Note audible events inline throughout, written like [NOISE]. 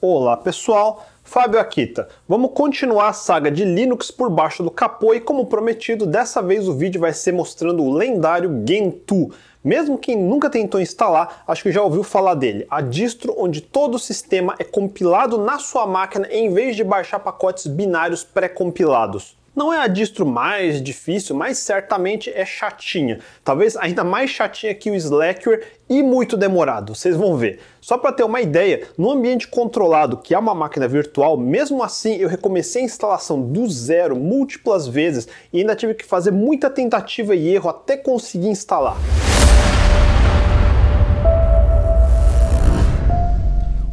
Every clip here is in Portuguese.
Olá pessoal, Fábio Akita. Vamos continuar a saga de Linux por baixo do capô e como prometido, dessa vez o vídeo vai ser mostrando o lendário Gentoo. Mesmo quem nunca tentou instalar, acho que já ouviu falar dele. A distro onde todo o sistema é compilado na sua máquina em vez de baixar pacotes binários pré-compilados. Não é a distro mais difícil, mas certamente é chatinha. Talvez ainda mais chatinha que o Slackware e muito demorado, vocês vão ver. Só para ter uma ideia, no ambiente controlado, que é uma máquina virtual, mesmo assim eu recomecei a instalação do zero múltiplas vezes e ainda tive que fazer muita tentativa e erro até conseguir instalar.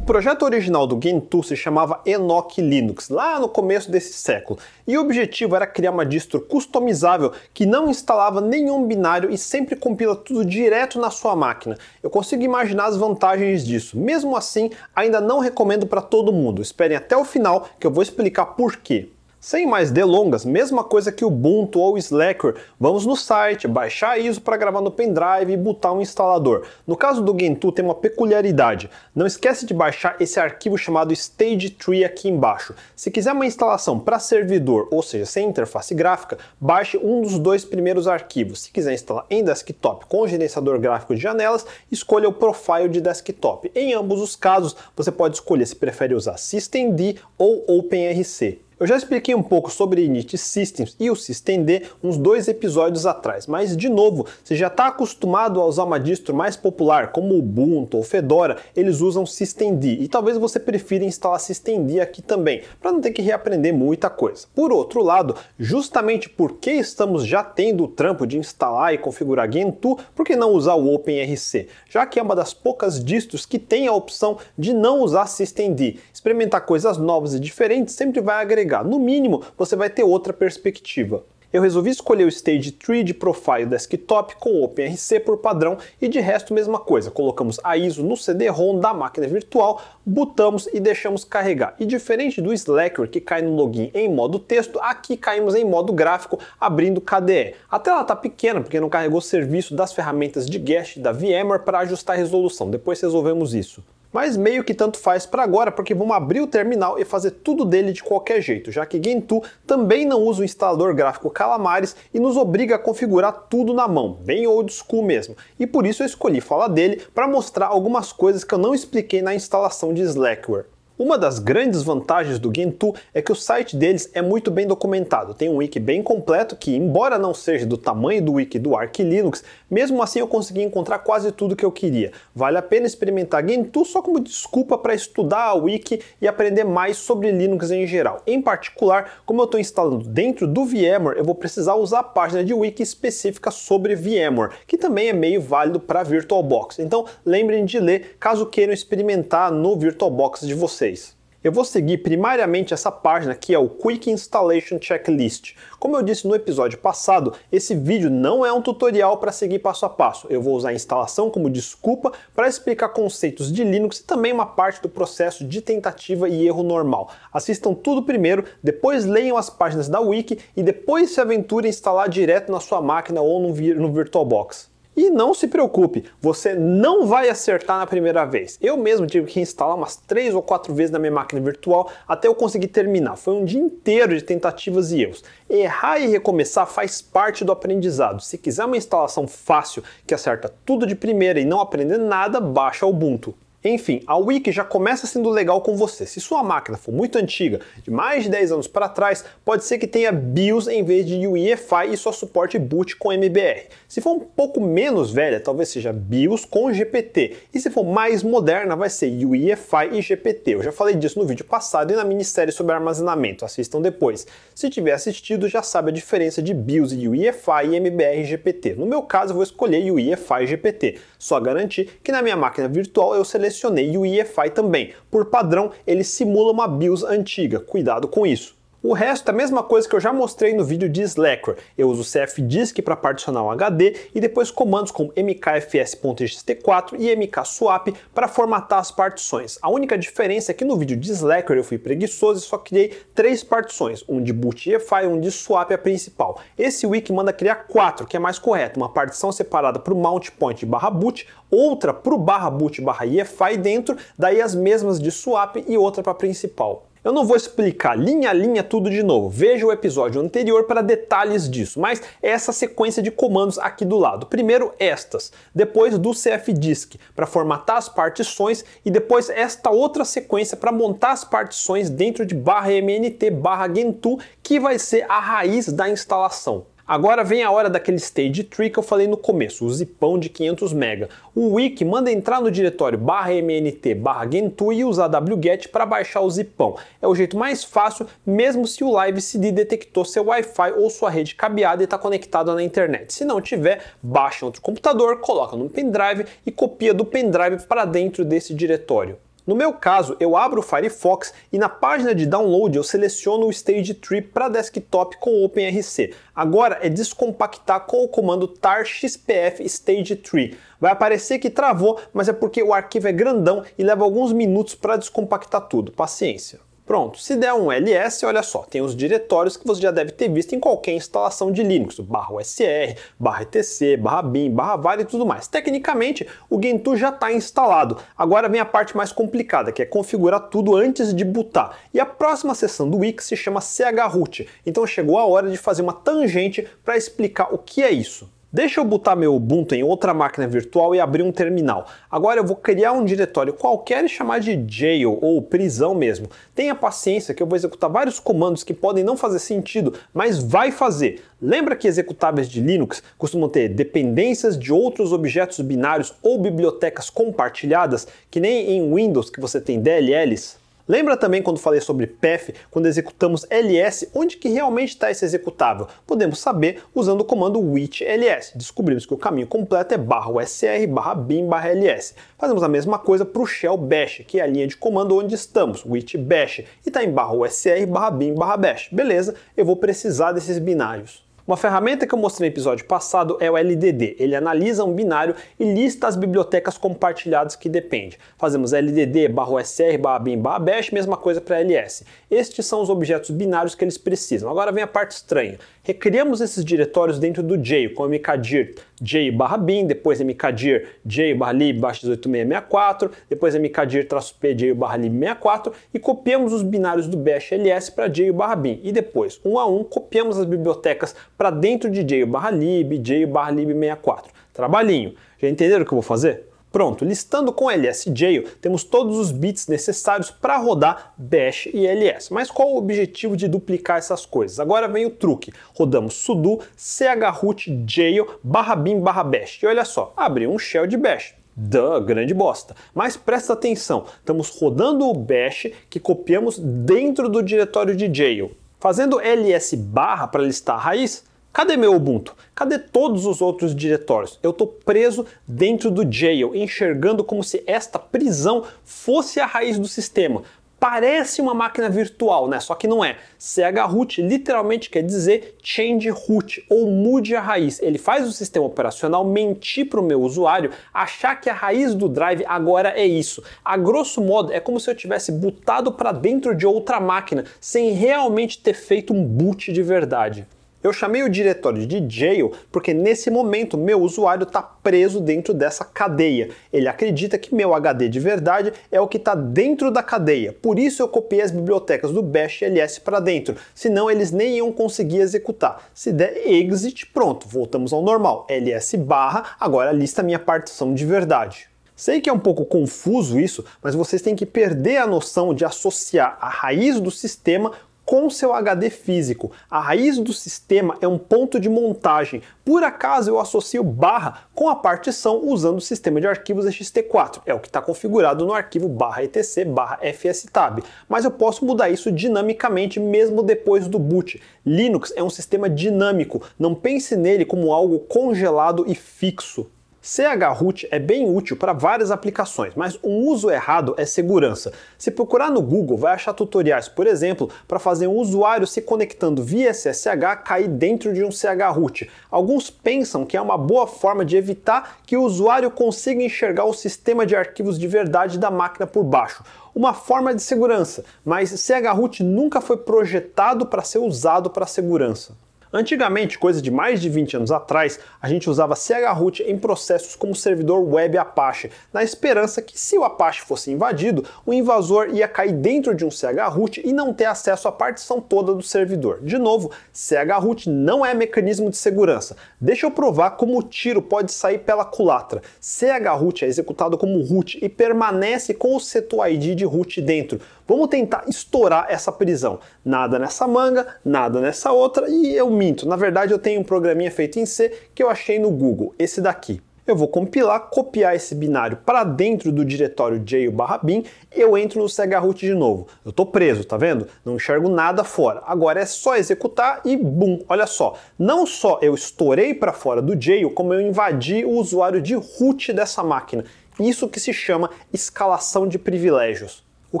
O projeto original do Gentoo se chamava Enoch Linux, lá no começo desse século, e o objetivo era criar uma distro customizável que não instalava nenhum binário e sempre compila tudo direto na sua máquina. Eu consigo imaginar as vantagens disso. Mesmo assim, ainda não recomendo para todo mundo. Esperem até o final que eu vou explicar por quê. Sem mais delongas, mesma coisa que o Ubuntu ou o Slackware, vamos no site, baixar ISO para gravar no pendrive e botar um instalador. No caso do Gentoo tem uma peculiaridade, não esquece de baixar esse arquivo chamado Stage Tree aqui embaixo. Se quiser uma instalação para servidor, ou seja, sem interface gráfica, baixe um dos dois primeiros arquivos. Se quiser instalar em desktop com gerenciador gráfico de janelas, escolha o Profile de desktop. Em ambos os casos, você pode escolher se prefere usar systemd ou OpenRC. Eu já expliquei um pouco sobre Init Systems e o systemd uns dois episódios atrás, mas de novo, você já está acostumado a usar uma distro mais popular como Ubuntu ou Fedora, eles usam systemd e talvez você prefira instalar systemd aqui também, para não ter que reaprender muita coisa. Por outro lado, justamente porque estamos já tendo o trampo de instalar e configurar Gentoo, por que não usar o OpenRC? Já que é uma das poucas distros que tem a opção de não usar systemd. Experimentar coisas novas e diferentes sempre vai agregar no mínimo, você vai ter outra perspectiva. Eu resolvi escolher o Stage 3 de Profile Desktop com OpenRC por padrão e de resto mesma coisa. Colocamos a ISO no CD-ROM da máquina virtual, botamos e deixamos carregar. E diferente do Slackware que cai no login em modo texto, aqui caímos em modo gráfico abrindo KDE. A tela está pequena porque não carregou o serviço das ferramentas de Guest da VMware para ajustar a resolução. Depois resolvemos isso mas meio que tanto faz para agora, porque vamos abrir o terminal e fazer tudo dele de qualquer jeito, já que Gentoo também não usa o instalador gráfico Calamares e nos obriga a configurar tudo na mão, bem old school mesmo. E por isso eu escolhi falar dele para mostrar algumas coisas que eu não expliquei na instalação de Slackware. Uma das grandes vantagens do Gentoo é que o site deles é muito bem documentado. Tem um wiki bem completo que, embora não seja do tamanho do wiki do Arch Linux, mesmo assim eu consegui encontrar quase tudo que eu queria. Vale a pena experimentar Gentoo só como desculpa para estudar a wiki e aprender mais sobre Linux em geral. Em particular, como eu estou instalando dentro do VMware, eu vou precisar usar a página de wiki específica sobre VMware, que também é meio válido para VirtualBox. Então lembrem de ler caso queiram experimentar no VirtualBox de vocês. Eu vou seguir primariamente essa página que é o Quick Installation Checklist. Como eu disse no episódio passado, esse vídeo não é um tutorial para seguir passo a passo. Eu vou usar a instalação como desculpa para explicar conceitos de Linux e também uma parte do processo de tentativa e erro normal. Assistam tudo primeiro, depois leiam as páginas da Wiki e depois se aventurem a instalar direto na sua máquina ou no, VirtualBox. E não se preocupe, você não vai acertar na primeira vez. Eu mesmo tive que instalar umas três ou quatro vezes na minha máquina virtual até eu conseguir terminar. Foi um dia inteiro de tentativas e erros. Errar e recomeçar faz parte do aprendizado. Se quiser uma instalação fácil que acerta tudo de primeira e não aprender nada, baixa o Ubuntu. Enfim, a Wiki já começa sendo legal com você. Se sua máquina for muito antiga, de mais de 10 anos para trás, pode ser que tenha BIOS em vez de UEFI e só suporte boot com MBR. Se for um pouco menos velha, talvez seja BIOS com GPT. E se for mais moderna, vai ser UEFI e GPT. Eu já falei disso no vídeo passado e na minissérie sobre armazenamento, assistam depois. Se tiver assistido, já sabe a diferença de BIOS e UEFI e MBR e GPT. No meu caso, eu vou escolher UEFI e GPT. Só garantir que na minha máquina virtual eu seleciono selecionei o EFI também. Por padrão, ele simula uma BIOS antiga, cuidado com isso. O resto é a mesma coisa que eu já mostrei no vídeo de Slackware. Eu uso cfdisk para particionar um HD e depois comandos como mkfs.ext4 e mkswap para formatar as partições. A única diferença é que no vídeo de Slackware eu fui preguiçoso e só criei três partições, um de boot EFI um de swap a principal. Esse wiki manda criar quatro, que é mais correto, uma partição separada para o mount point barra boot, outra para o barra boot barra EFI dentro, daí as mesmas de swap e outra para principal. Eu não vou explicar linha a linha tudo de novo, veja o episódio anterior para detalhes disso, mas é essa sequência de comandos aqui do lado. Primeiro estas, depois do cfdisk para formatar as partições e depois esta outra sequência para montar as partições dentro de barra mnt barra gentoo, que vai ser a raiz da instalação. Agora vem a hora daquele stage tree que eu falei no começo, o zipão de 500 MB. O wiki manda entrar no diretório barra mnt barra gentoo e usar wget para baixar o zipão. É o jeito mais fácil, mesmo se o Live CD detectou seu Wi-Fi ou sua rede cabeada e está conectada na internet. Se não tiver, baixa outro computador, coloca no pendrive e copia do pendrive para dentro desse diretório. No meu caso, eu abro o Firefox e na página de download eu seleciono o Stage Tree para desktop com OpenRC. Agora é descompactar com o comando tar xpf stage tree. Vai aparecer que travou, mas é porque o arquivo é grandão e leva alguns minutos para descompactar tudo. Paciência. Pronto, se der um ls, olha só, tem os diretórios que você já deve ter visto em qualquer instalação de Linux, barra usr, barra etc, barra bin, barra var e tudo mais. Tecnicamente, o Gentoo já está instalado. Agora vem a parte mais complicada, que é configurar tudo antes de bootar. E a próxima seção do Wix se chama chroot, então chegou a hora de fazer uma tangente para explicar o que é isso. Deixa eu botar meu Ubuntu em outra máquina virtual e abrir um terminal. Agora eu vou criar um diretório qualquer e chamar de jail ou prisão mesmo. Tenha paciência que eu vou executar vários comandos que podem não fazer sentido, mas vai fazer. Lembra que executáveis de Linux costumam ter dependências de outros objetos binários ou bibliotecas compartilhadas, que nem em Windows que você tem DLLs? Lembra também quando falei sobre path, quando executamos ls, onde que realmente está esse executável? Podemos saber usando o comando with ls. Descobrimos que o caminho completo é barra usr barra bin barra ls. Fazemos a mesma coisa para o shell bash, que é a linha de comando onde estamos, with bash, e está em barra usr barra bin barra bash. Beleza, eu vou precisar desses binários. Uma ferramenta que eu mostrei no episódio passado é o LDD. Ele analisa um binário e lista as bibliotecas compartilhadas que depende. Fazemos LDD barra SR barra bin barra bash, mesma coisa para LS. Estes são os objetos binários que eles precisam. Agora vem a parte estranha. Recriamos esses diretórios dentro do jail, com mkdir j barra bin, depois mkdir j barra lib barra x8664, depois mkdir traço p j barra lib 64 e copiamos os binários do bash ls para j barra bin. E depois, um a um, copiamos as bibliotecas para dentro de j barra lib, j barra lib 64. Trabalhinho. Já entenderam o que eu vou fazer? Pronto, listando com lsjail, temos todos os bits necessários para rodar bash e ls. Mas qual o objetivo de duplicar essas coisas? Agora vem o truque. Rodamos sudo chroot jail barra bin barra bash. E olha só, abriu um shell de bash. Duh, grande bosta. Mas presta atenção, estamos rodando o bash que copiamos dentro do diretório de jail. Fazendo ls barra para listar a raiz, Cadê meu Ubuntu? Cadê todos os outros diretórios? Eu estou preso dentro do jail, enxergando como se esta prisão fosse a raiz do sistema. Parece uma máquina virtual, né? Só que não é. chroot literalmente quer dizer change root ou mude a raiz. Ele faz o sistema operacional mentir para o meu usuário, achar que a raiz do drive agora é isso. A grosso modo, é como se eu tivesse botado para dentro de outra máquina sem realmente ter feito um boot de verdade. Eu chamei o diretório de jail porque nesse momento meu usuário está preso dentro dessa cadeia. Ele acredita que meu HD de verdade é o que está dentro da cadeia. Por isso eu copiei as bibliotecas do bash ls para dentro, senão eles nem iam conseguir executar. Se der exit, pronto, voltamos ao normal. ls barra, agora lista minha partição de verdade. Sei que é um pouco confuso isso, mas vocês têm que perder a noção de associar a raiz do sistema com seu HD físico. A raiz do sistema é um ponto de montagem. Por acaso eu associo barra com a partição usando o sistema de arquivos ext4. É o que está configurado no arquivo barra etc barra fstab. Mas eu posso mudar isso dinamicamente mesmo depois do boot. Linux é um sistema dinâmico. Não pense nele como algo congelado e fixo. Chroot é bem útil para várias aplicações, mas um uso errado é segurança. Se procurar no Google, vai achar tutoriais, por exemplo, para fazer um usuário se conectando via SSH cair dentro de um chroot. Alguns pensam que é uma boa forma de evitar que o usuário consiga enxergar o sistema de arquivos de verdade da máquina por baixo uma forma de segurança, mas chroot nunca foi projetado para ser usado para segurança. Antigamente, coisa de mais de 20 anos atrás, a gente usava chroot em processos como servidor web Apache, na esperança que se o Apache fosse invadido, o invasor ia cair dentro de um chroot e não ter acesso à partição toda do servidor. De novo, chroot não é mecanismo de segurança. Deixa eu provar como o tiro pode sair pela culatra. chroot é executado como root e permanece com o setuid de root dentro. Vamos tentar estourar essa prisão. Nada nessa manga, nada nessa outra e eu minto. Na verdade, eu tenho um programinha feito em C que eu achei no Google, esse daqui. Eu vou compilar, copiar esse binário para dentro do diretório jail barra bin, eu entro no chroot de novo. Eu estou preso, tá vendo? Não enxergo nada fora. Agora é só executar e bum, olha só. Não só eu estourei para fora do jail, como eu invadi o usuário de root dessa máquina. Isso que se chama escalação de privilégios. O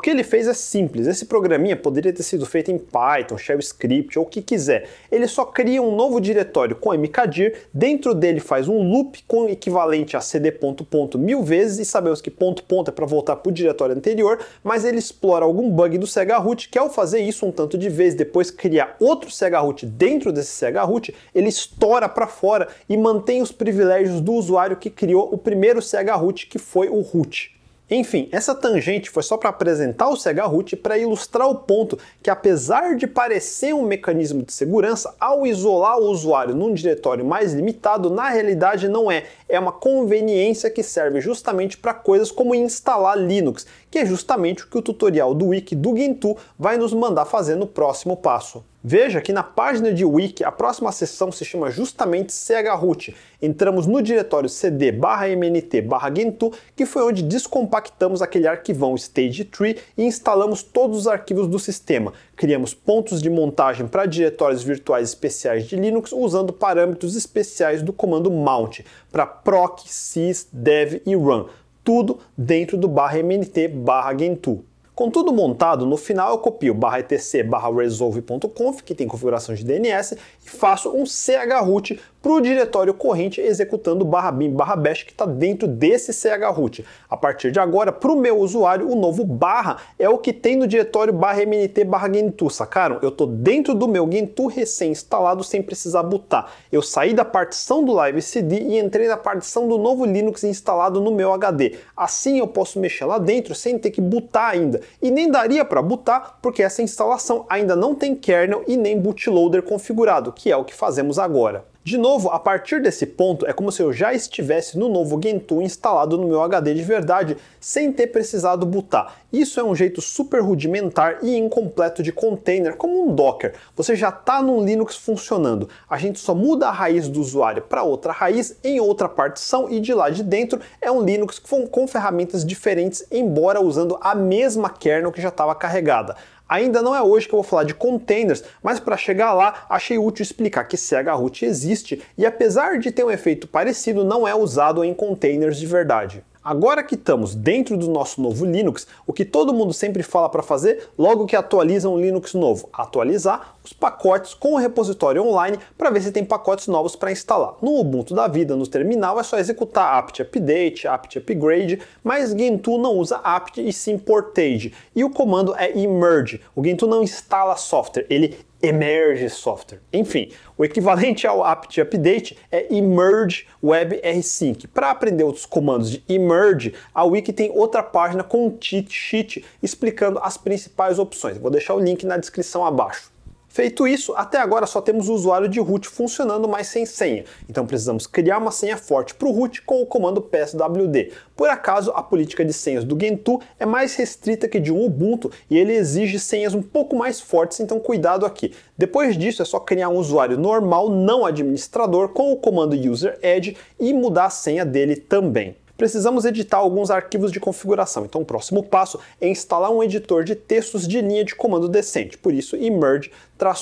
que ele fez é simples. Esse programinha poderia ter sido feito em Python, Shell Script ou o que quiser. Ele só cria um novo diretório com mkdir, dentro dele faz um loop com equivalente a cd ponto ponto mil vezes e sabemos que ponto ponto é para voltar para o diretório anterior, mas ele explora algum bug do chroot que ao fazer isso um tanto de vezes, depois criar outro chroot dentro desse chroot, ele estoura para fora e mantém os privilégios do usuário que criou o primeiro chroot que foi o root. Enfim, essa tangente foi só para apresentar o chroot para ilustrar o ponto que apesar de parecer um mecanismo de segurança, ao isolar o usuário num diretório mais limitado, na realidade não é. É uma conveniência que serve justamente para coisas como instalar Linux, que é justamente o que o tutorial do wiki do Gentoo vai nos mandar fazer no próximo passo. Veja que na página de wiki a próxima seção se chama justamente chroot. Entramos no diretório cd mnt gentoo, que foi onde descompactamos aquele arquivão stage3 e instalamos todos os arquivos do sistema. Criamos pontos de montagem para diretórios virtuais especiais de Linux usando parâmetros especiais do comando mount para proc, sys, dev e run. Tudo dentro do mnt gentoo. Com tudo montado, no final eu copio barra etc barra resolve.conf, que tem configuração de DNS, e faço um chroot para o diretório corrente executando barra bin barra bash que está dentro desse chroot. A partir de agora, para o meu usuário, o novo barra é o que tem no diretório barra mnt barra gentoo, sacaram? Eu estou dentro do meu gentoo recém-instalado sem precisar botar. Eu saí da partição do live cd e entrei na partição do novo Linux instalado no meu HD. Assim eu posso mexer lá dentro sem ter que botar ainda. E nem daria para botar porque essa instalação ainda não tem kernel e nem bootloader configurado, que é o que fazemos agora. De novo, a partir desse ponto, é como se eu já estivesse no novo Gentoo instalado no meu HD de verdade, sem ter precisado bootar. Isso é um jeito super rudimentar e incompleto de container, como um Docker. Você já está num Linux funcionando. A gente só muda a raiz do usuário para outra raiz em outra partição e de lá de dentro é um Linux com, com ferramentas diferentes, embora usando a mesma kernel que já estava carregada. Ainda não é hoje que eu vou falar de containers, mas para chegar lá achei útil explicar que chroot existe e apesar de ter um efeito parecido, não é usado em containers de verdade. Agora que estamos dentro do nosso novo Linux, o que todo mundo sempre fala para fazer logo que atualiza um Linux novo? Atualizar os pacotes com o repositório online para ver se tem pacotes novos para instalar. No Ubuntu da vida, no terminal, é só executar apt update, apt upgrade, mas Gentoo não usa apt e sim portage. E o comando é emerge. O Gentoo não instala software, ele emerge software. Enfim, o equivalente ao apt update é emerge web rsync. Para aprender outros comandos de emerge, a wiki tem outra página com um cheat sheet explicando as principais opções. Vou deixar o link na descrição abaixo. Feito isso, até agora só temos o usuário de root funcionando, mas sem senha. Então precisamos criar uma senha forte para o root com o comando pswd. Por acaso, a política de senhas do Gentoo é mais restrita que de um Ubuntu e ele exige senhas um pouco mais fortes, então cuidado aqui. Depois disso, é só criar um usuário normal, não administrador, com o comando user_add e mudar a senha dele também precisamos editar alguns arquivos de configuração. Então o próximo passo é instalar um editor de textos de linha de comando decente. Por isso, emerge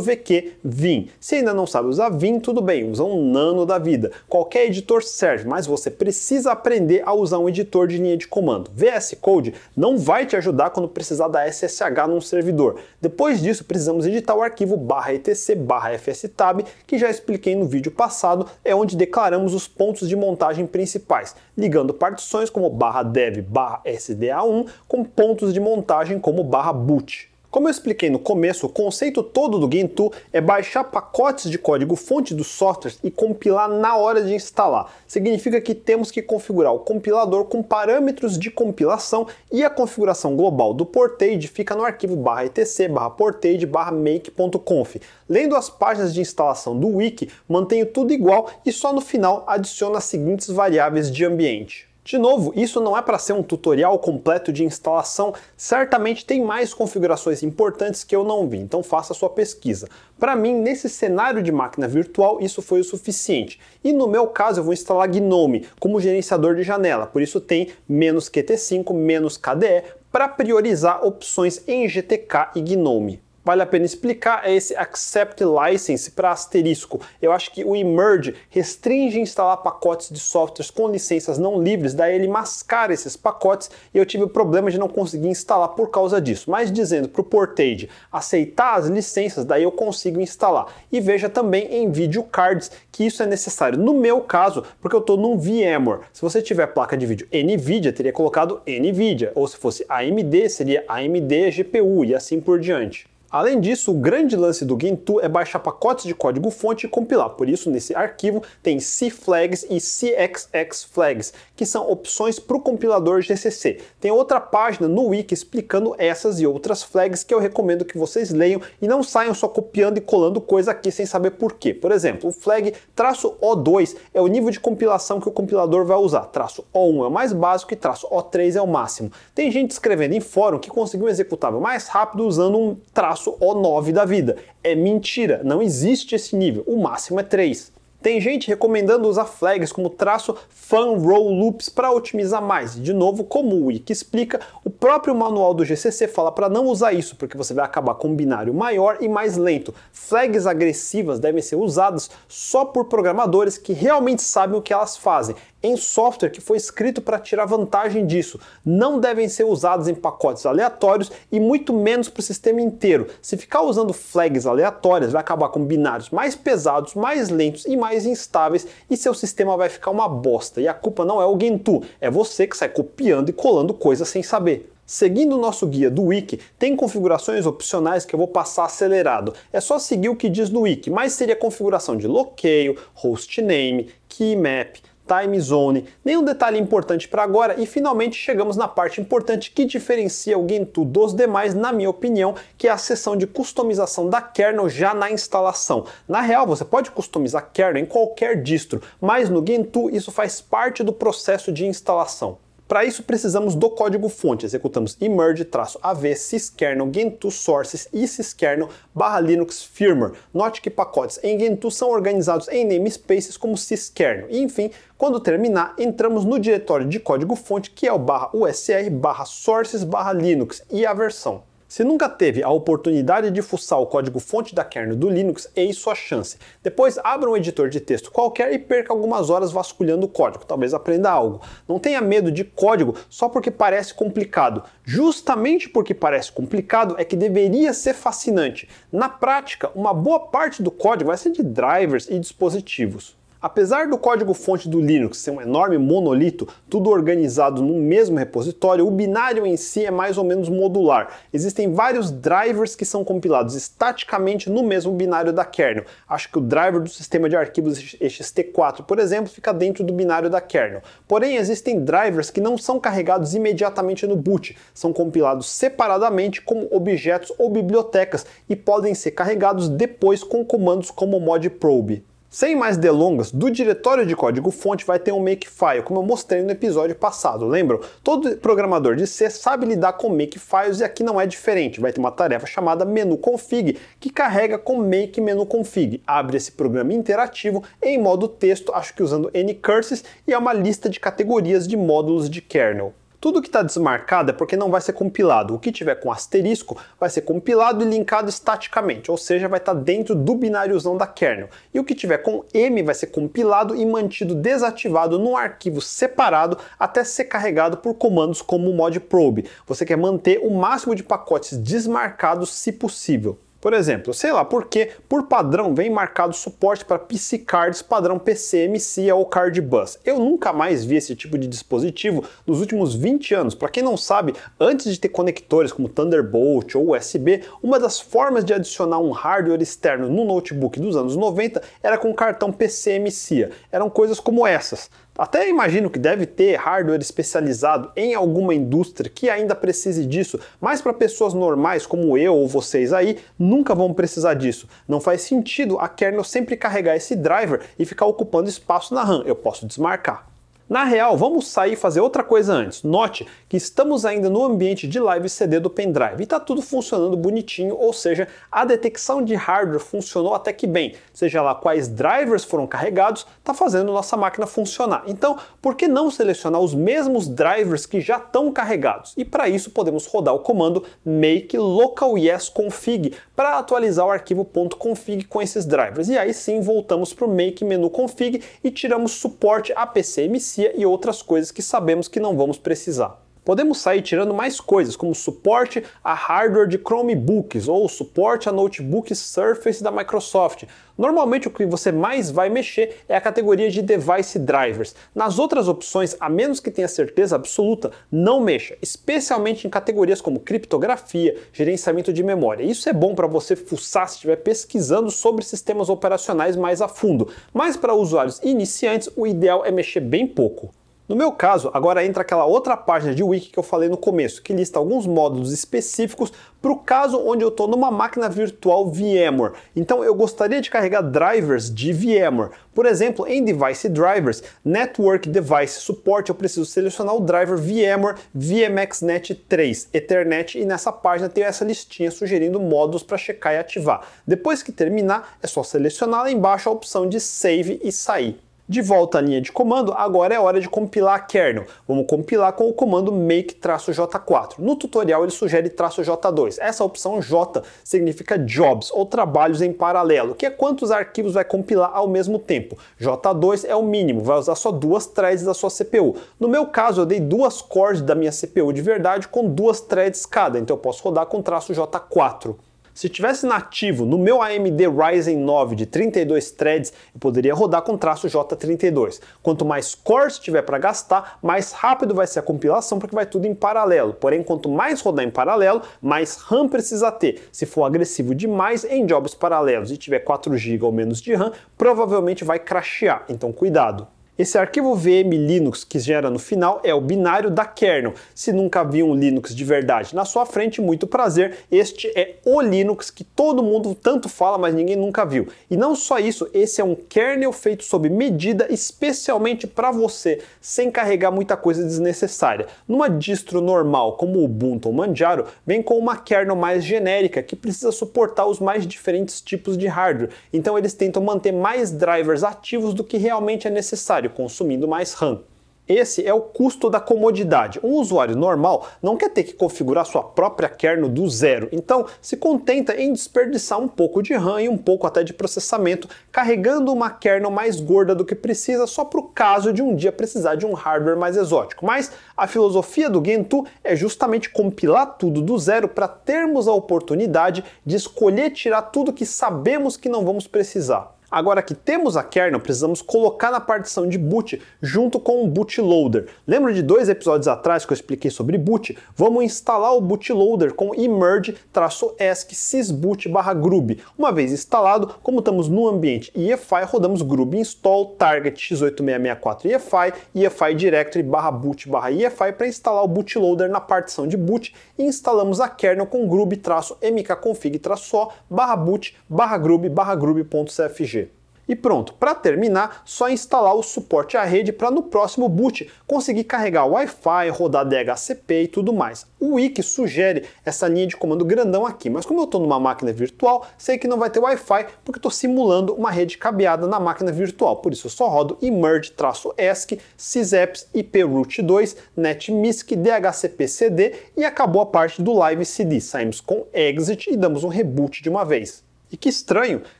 VQ Vim. Se ainda não sabe usar Vim, tudo bem, usa um nano da vida. Qualquer editor serve, mas você precisa aprender a usar um editor de linha de comando. VS Code não vai te ajudar quando precisar da SSH num servidor. Depois disso, precisamos editar o arquivo etc fstab, que já expliquei no vídeo passado, é onde declaramos os pontos de montagem principais, ligando partições como dev sda1 com pontos de montagem como boot. Como eu expliquei no começo, o conceito todo do Gentoo é baixar pacotes de código fonte dos softwares e compilar na hora de instalar. Significa que temos que configurar o compilador com parâmetros de compilação e a configuração global do portage fica no arquivo etc portage make.conf. Lendo as páginas de instalação do wiki, mantenho tudo igual e só no final adiciono as seguintes variáveis de ambiente. De novo, isso não é para ser um tutorial completo de instalação, certamente tem mais configurações importantes que eu não vi, então faça sua pesquisa. Para mim, nesse cenário de máquina virtual, isso foi o suficiente. E no meu caso, eu vou instalar GNOME como gerenciador de janela, por isso tem menos Qt5, menos KDE, para priorizar opções em GTK e GNOME vale a pena explicar é esse Accept License para asterisco. Eu acho que o Emerge restringe instalar pacotes de softwares com licenças não livres, daí ele mascara esses pacotes e eu tive o problema de não conseguir instalar por causa disso. Mas dizendo para o Portage aceitar as licenças, daí eu consigo instalar. E veja também em Video Cards que isso é necessário. No meu caso, porque eu estou num VMware. Se você tiver placa de vídeo NVIDIA, teria colocado NVIDIA, ou se fosse AMD, seria AMD GPU e assim por diante. Além disso, o grande lance do Gentoo é baixar pacotes de código-fonte e compilar. Por isso, nesse arquivo tem CFlags e CXXFlags, que são opções para o compilador GCC. Tem outra página no wiki explicando essas e outras flags que eu recomendo que vocês leiam e não saiam só copiando e colando coisa aqui sem saber por quê. Por exemplo, o flag traço O2 é o nível de compilação que o compilador vai usar. Traço O1 é o mais básico e traço O3 é o máximo. Tem gente escrevendo em fórum que conseguiu um executável mais rápido usando um traço traço O9 da vida. É mentira, não existe esse nível, o máximo é 3. Tem gente recomendando usar flags como traço fan row loops para otimizar mais. De novo, como o Wiki explica, o próprio manual do GCC fala para não usar isso, porque você vai acabar com um binário maior e mais lento. Flags agressivas devem ser usadas só por programadores que realmente sabem o que elas fazem em software que foi escrito para tirar vantagem disso. Não devem ser usados em pacotes aleatórios e muito menos para o sistema inteiro. Se ficar usando flags aleatórias, vai acabar com binários mais pesados, mais lentos e mais instáveis e seu sistema vai ficar uma bosta. E a culpa não é o Gentoo, é você que sai copiando e colando coisas sem saber. Seguindo o nosso guia do Wiki, tem configurações opcionais que eu vou passar acelerado. É só seguir o que diz no Wiki, mas seria configuração de bloqueio, hostname, keymap, time zone, nenhum detalhe importante para agora e finalmente chegamos na parte importante que diferencia o Gentoo dos demais, na minha opinião, que é a seção de customização da kernel já na instalação. Na real, você pode customizar kernel em qualquer distro, mas no Gentoo isso faz parte do processo de instalação. Para isso precisamos do código-fonte, executamos emerge-av syskernel gentoo sources e syskernel barra linux firmware. Note que pacotes em Gentoo são organizados em namespaces como syskernel. E enfim, quando terminar, entramos no diretório de código-fonte que é o barra usr barra sources barra linux e a versão. Se nunca teve a oportunidade de fuçar o código-fonte da kernel do Linux, eis sua chance. Depois abra um editor de texto qualquer e perca algumas horas vasculhando o código, talvez aprenda algo. Não tenha medo de código só porque parece complicado. Justamente porque parece complicado é que deveria ser fascinante. Na prática, uma boa parte do código vai ser de drivers e dispositivos. Apesar do código-fonte do Linux ser um enorme monolito, tudo organizado no mesmo repositório, o binário em si é mais ou menos modular. Existem vários drivers que são compilados estaticamente no mesmo binário da kernel. Acho que o driver do sistema de arquivos ext4, por exemplo, fica dentro do binário da kernel. Porém, existem drivers que não são carregados imediatamente no boot, são compilados separadamente como objetos ou bibliotecas e podem ser carregados depois com comandos como modprobe. Sem mais delongas, do diretório de código-fonte vai ter um makefile, como eu mostrei no episódio passado, lembram? Todo programador de C sabe lidar com makefiles e aqui não é diferente. Vai ter uma tarefa chamada menu config, que carrega com make menu config. Abre esse programa interativo em modo texto, acho que usando ncurses, e é uma lista de categorias de módulos de kernel. Tudo que está desmarcado é porque não vai ser compilado. O que tiver com asterisco vai ser compilado e linkado estaticamente, ou seja, vai estar tá dentro do bináriozão da kernel. E o que tiver com M vai ser compilado e mantido desativado num arquivo separado até ser carregado por comandos como o modprobe. Você quer manter o máximo de pacotes desmarcados se possível. Por exemplo, sei lá porque, por padrão, vem marcado suporte para PC cards padrão PCMC ou Card Bus. Eu nunca mais vi esse tipo de dispositivo nos últimos 20 anos. Para quem não sabe, antes de ter conectores como Thunderbolt ou USB, uma das formas de adicionar um hardware externo no notebook dos anos 90 era com cartão PCMC. Eram coisas como essas. Até imagino que deve ter hardware especializado em alguma indústria que ainda precise disso, mas para pessoas normais como eu ou vocês aí, nunca vão precisar disso. Não faz sentido a kernel sempre carregar esse driver e ficar ocupando espaço na RAM. Eu posso desmarcar. Na real, vamos sair e fazer outra coisa antes. Note que estamos ainda no ambiente de live CD do pendrive e está tudo funcionando bonitinho, ou seja, a detecção de hardware funcionou até que bem. Seja lá quais drivers foram carregados, está fazendo nossa máquina funcionar. Então, por que não selecionar os mesmos drivers que já estão carregados? E para isso podemos rodar o comando make local yes config para atualizar o arquivo .config com esses drivers. E aí sim voltamos para o make menu config e tiramos suporte a PCMC e outras coisas que sabemos que não vamos precisar. Podemos sair tirando mais coisas, como suporte a hardware de Chromebooks ou suporte a notebook Surface da Microsoft. Normalmente o que você mais vai mexer é a categoria de device drivers. Nas outras opções, a menos que tenha certeza absoluta, não mexa, especialmente em categorias como criptografia, gerenciamento de memória. Isso é bom para você fuçar se estiver pesquisando sobre sistemas operacionais mais a fundo, mas para usuários iniciantes o ideal é mexer bem pouco. No meu caso, agora entra aquela outra página de wiki que eu falei no começo, que lista alguns módulos específicos para o caso onde eu estou numa máquina virtual VMware. Então eu gostaria de carregar drivers de VMware. Por exemplo, em Device Drivers, Network Device Support, eu preciso selecionar o driver VMware VMXNet 3 Ethernet e nessa página tem essa listinha sugerindo módulos para checar e ativar. Depois que terminar, é só selecionar lá embaixo a opção de Save e sair. De volta à linha de comando, agora é hora de compilar a kernel. Vamos compilar com o comando make-j4. No tutorial ele sugere "-j2". Essa opção J significa jobs ou trabalhos em paralelo, que é quantos arquivos vai compilar ao mesmo tempo. J2 é o mínimo, vai usar só duas threads da sua CPU. No meu caso, eu dei duas cores da minha CPU de verdade com duas threads cada, então eu posso rodar com "-j4". Se tivesse nativo no meu AMD Ryzen 9 de 32 threads, eu poderia rodar com traço J32. Quanto mais cores tiver para gastar, mais rápido vai ser a compilação porque vai tudo em paralelo. Porém, quanto mais rodar em paralelo, mais RAM precisa ter. Se for agressivo demais em jobs paralelos e tiver 4 GB ou menos de RAM, provavelmente vai crashear. Então cuidado. Esse arquivo VM Linux que gera no final é o binário da kernel. Se nunca viu um Linux de verdade na sua frente, muito prazer. Este é o Linux que todo mundo tanto fala, mas ninguém nunca viu. E não só isso, esse é um kernel feito sob medida especialmente para você, sem carregar muita coisa desnecessária. Numa distro normal, como Ubuntu ou Manjaro, vem com uma kernel mais genérica que precisa suportar os mais diferentes tipos de hardware. Então eles tentam manter mais drivers ativos do que realmente é necessário consumindo mais RAM. Esse é o custo da comodidade. Um usuário normal não quer ter que configurar sua própria kernel do zero, então se contenta em desperdiçar um pouco de RAM e um pouco até de processamento, carregando uma kernel mais gorda do que precisa só para o caso de um dia precisar de um hardware mais exótico. Mas a filosofia do Gentoo é justamente compilar tudo do zero para termos a oportunidade de escolher tirar tudo que sabemos que não vamos precisar. Agora que temos a kernel, precisamos colocar na partição de boot junto com o bootloader. Lembra de dois episódios atrás que eu expliquei sobre boot? Vamos instalar o bootloader com emerge-esc sysboot grub. Uma vez instalado, como estamos no ambiente EFI, rodamos grub install target x8664 EFI, EFI directory boot EFI para instalar o bootloader na partição de boot e instalamos a kernel com grub-mkconfig-o boot grub grub.cfg. E pronto, para terminar, só instalar o suporte à rede para no próximo boot conseguir carregar Wi-Fi, rodar DHCP e tudo mais. O Wiki sugere essa linha de comando grandão aqui, mas como eu estou numa máquina virtual, sei que não vai ter Wi-Fi porque estou simulando uma rede cabeada na máquina virtual. Por isso eu só rodo immerge-esc, sysaps, iproot 2, netmisc, DHCP CD e acabou a parte do live CD. Saímos com exit e damos um reboot de uma vez. E que estranho,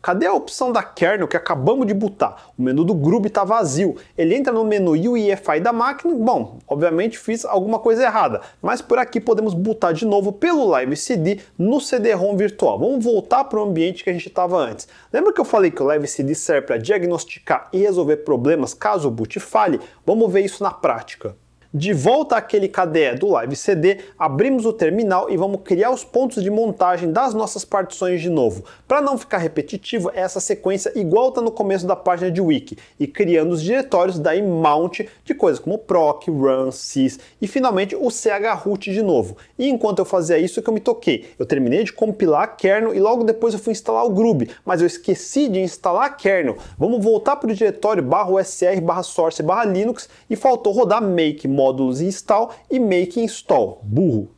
cadê a opção da kernel que acabamos de botar? O menu do Grub está vazio. Ele entra no menu UEFI da máquina, bom, obviamente fiz alguma coisa errada, mas por aqui podemos botar de novo pelo Live CD no CD-ROM virtual. Vamos voltar para o ambiente que a gente estava antes. Lembra que eu falei que o Live CD serve para diagnosticar e resolver problemas caso o boot falhe? Vamos ver isso na prática. De volta àquele KDE do Live CD, abrimos o terminal e vamos criar os pontos de montagem das nossas partições de novo. Para não ficar repetitivo, é essa sequência igual está no começo da página de wiki e criando os diretórios da mount de coisas como proc, run, sys e finalmente o chroot de novo. E enquanto eu fazia isso é que eu me toquei. Eu terminei de compilar a kernel e logo depois eu fui instalar o grub, mas eu esqueci de instalar a kernel. Vamos voltar para o diretório barra usr barra source barra linux e faltou rodar make módulos install e make install, burro.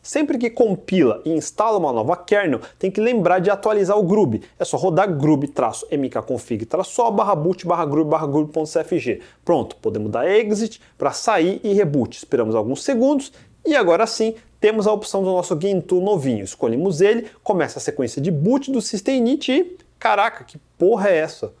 Sempre que compila e instala uma nova kernel, tem que lembrar de atualizar o grub. É só rodar grub-mkconfig-o barra boot barra grub barra grub.cfg. Pronto, podemos dar exit para sair e reboot. Esperamos alguns segundos e agora sim temos a opção do nosso Gentoo novinho. Escolhemos ele, começa a sequência de boot do Systemnit e... Caraca, que porra é essa?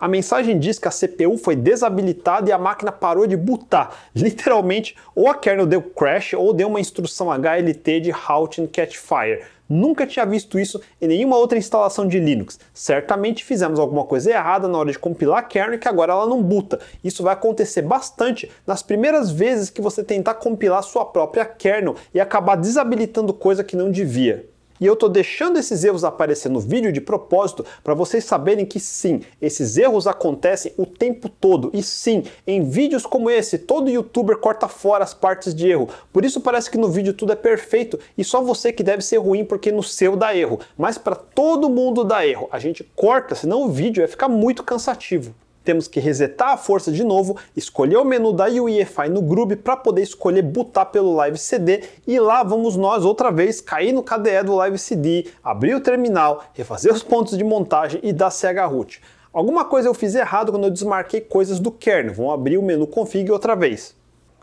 A mensagem diz que a CPU foi desabilitada e a máquina parou de bootar. Literalmente, ou a kernel deu crash ou deu uma instrução HLT de Halt and Catch Fire. Nunca tinha visto isso em nenhuma outra instalação de Linux. Certamente fizemos alguma coisa errada na hora de compilar a kernel que agora ela não buta. Isso vai acontecer bastante nas primeiras vezes que você tentar compilar sua própria kernel e acabar desabilitando coisa que não devia. E eu estou deixando esses erros aparecer no vídeo de propósito para vocês saberem que sim, esses erros acontecem o tempo todo. E sim, em vídeos como esse, todo youtuber corta fora as partes de erro. Por isso parece que no vídeo tudo é perfeito e só você que deve ser ruim porque no seu dá erro. Mas para todo mundo dá erro. A gente corta, senão o vídeo vai ficar muito cansativo temos que resetar a força de novo, escolher o menu da UEFI no Groove para poder escolher botar pelo Live CD e lá vamos nós outra vez cair no KDE do Live CD, abrir o terminal, refazer os pontos de montagem e dar chroot. Alguma coisa eu fiz errado quando eu desmarquei coisas do kernel, vamos abrir o menu config outra vez.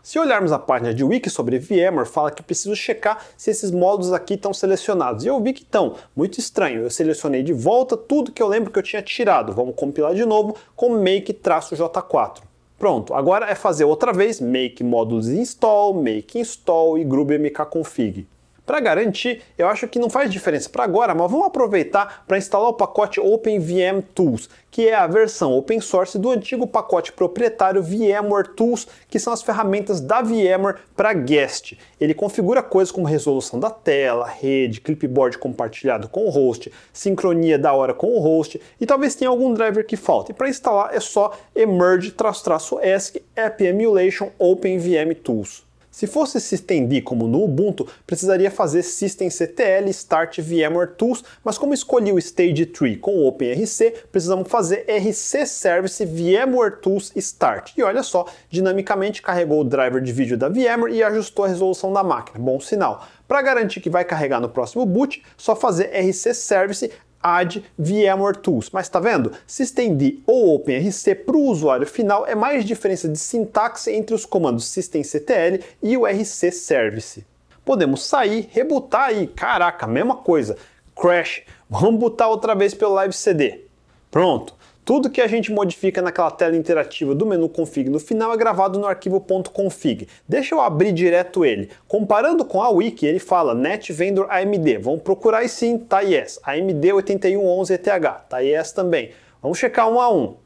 Se olharmos a página de wiki sobre VMware, fala que preciso checar se esses módulos aqui estão selecionados. E eu vi que estão. Muito estranho. Eu selecionei de volta tudo que eu lembro que eu tinha tirado. Vamos compilar de novo com make-j4. Pronto, agora é fazer outra vez make módulos install, make install e grub-mk-config. Para garantir, eu acho que não faz diferença para agora, mas vamos aproveitar para instalar o pacote OpenVM Tools, que é a versão open source do antigo pacote proprietário VMware Tools, que são as ferramentas da VMware para guest. Ele configura coisas como resolução da tela, rede, clipboard compartilhado com o host, sincronia da hora com o host e talvez tenha algum driver que falte. Para instalar é só emerge-esc app emulation OpenVM Tools. Se fosse systemd como no Ubuntu, precisaria fazer systemctl start VMware Tools, mas como escolhi o Stage Tree com o OpenRC, precisamos fazer rc service VMware Tools start. E olha só, dinamicamente carregou o driver de vídeo da VMware e ajustou a resolução da máquina. Bom sinal. Para garantir que vai carregar no próximo boot, só fazer rc service add VMware Tools. Mas está vendo? Systemd ou OpenRC para o usuário final é mais diferença de sintaxe entre os comandos systemctl e o RC Service. Podemos sair, rebutar e, caraca, mesma coisa, crash, vamos botar outra vez pelo Live CD. Pronto, tudo que a gente modifica naquela tela interativa do menu config no final é gravado no arquivo .config. Deixa eu abrir direto ele. Comparando com a wiki, ele fala Net Vendor AMD. Vamos procurar e sim, tá yes. AMD 8111ETH, tá yes também. Vamos checar um a um.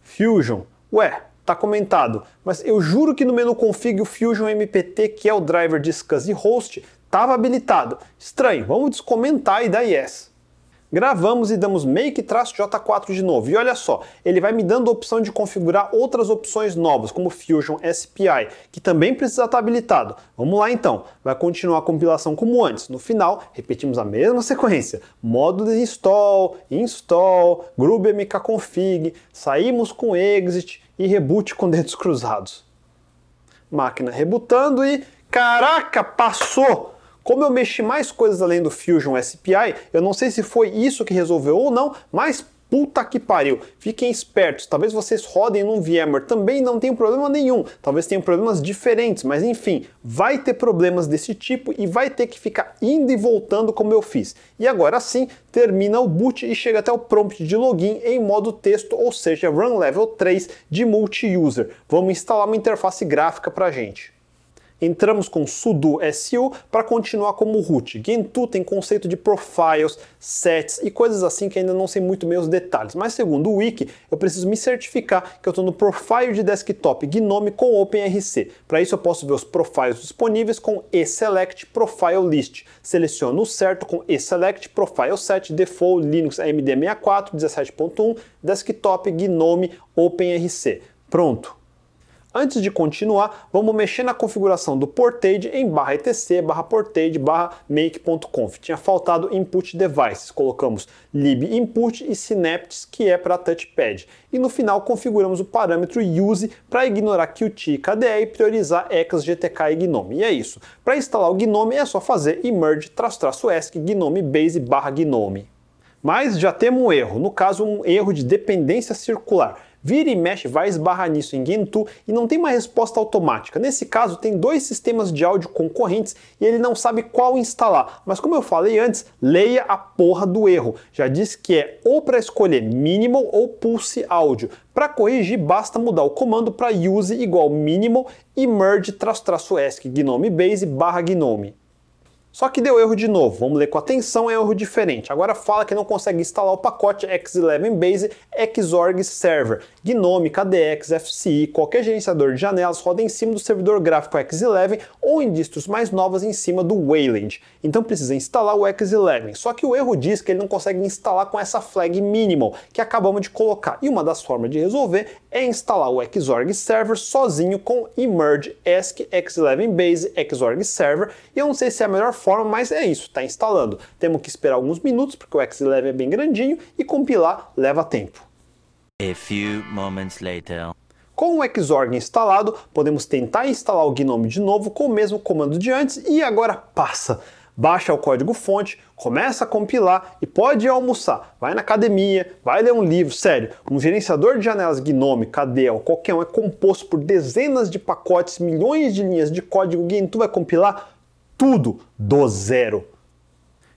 Fusion. Ué, tá comentado, mas eu juro que no menu config o Fusion MPT, que é o driver de SCSI host, estava habilitado. Estranho, vamos descomentar e dar yes. Gravamos e damos make-j4 de novo. E olha só, ele vai me dando a opção de configurar outras opções novas, como Fusion SPI, que também precisa estar habilitado. Vamos lá então. Vai continuar a compilação como antes. No final, repetimos a mesma sequência. Modo de install, install, grub mkconfig, saímos com exit e reboot com dedos [LAUGHS] cruzados. Máquina rebutando e caraca, passou! Como eu mexi mais coisas além do Fusion SPI, eu não sei se foi isso que resolveu ou não, mas puta que pariu. Fiquem espertos, talvez vocês rodem num VMware também não tem problema nenhum. Talvez tenham problemas diferentes, mas enfim, vai ter problemas desse tipo e vai ter que ficar indo e voltando como eu fiz. E agora sim, termina o boot e chega até o prompt de login em modo texto, ou seja, Run Level 3 de multi-user. Vamos instalar uma interface gráfica pra gente. Entramos com sudo su para continuar como root. Gentoo tem conceito de profiles, sets e coisas assim que ainda não sei muito bem os detalhes, mas segundo o wiki, eu preciso me certificar que eu estou no profile de desktop Gnome com OpenRC. Para isso eu posso ver os profiles disponíveis com eSelect Profile List. Seleciono o certo com eSelect Profile Set Default Linux AMD64 17.1 Desktop Gnome OpenRC. Pronto, Antes de continuar, vamos mexer na configuração do portage em barra etc barra portage barra make.conf. Tinha faltado input devices, colocamos lib input e synapses que é para touchpad. E no final configuramos o parâmetro use para ignorar Qt e KDE e priorizar ECAS, GTK e Gnome. E é isso. Para instalar o Gnome é só fazer immerge esc gnome base barra gnome. Mas já temos um erro, no caso um erro de dependência circular. Vira e mexe vai esbarrar nisso em Gentoo e não tem uma resposta automática. Nesse caso, tem dois sistemas de áudio concorrentes e ele não sabe qual instalar. Mas como eu falei antes, leia a porra do erro. Já disse que é ou para escolher minimal ou pulse áudio. Para corrigir, basta mudar o comando para use igual minimal e merge traço traço esc gnome base barra gnome. Só que deu erro de novo, vamos ler com atenção, é erro diferente. Agora fala que não consegue instalar o pacote X11 Base Xorg Server. Gnome, KDX, FCI, qualquer gerenciador de janelas roda em cima do servidor gráfico X11 ou em distros mais novas em cima do Wayland. Então precisa instalar o X11. Só que o erro diz que ele não consegue instalar com essa flag minimal que acabamos de colocar. E uma das formas de resolver é instalar o Xorg Server sozinho com immerge esc x11 base xorg server. E eu não sei se é a melhor mas é isso, está instalando. Temos que esperar alguns minutos porque o X11 é bem grandinho e compilar leva tempo. A few moments later. Com o Xorg instalado, podemos tentar instalar o Gnome de novo com o mesmo comando de antes e agora passa. Baixa o código fonte, começa a compilar e pode almoçar. Vai na academia, vai ler um livro. Sério, um gerenciador de janelas Gnome, ou qualquer um é composto por dezenas de pacotes, milhões de linhas de código. Gentoo vai compilar tudo do zero.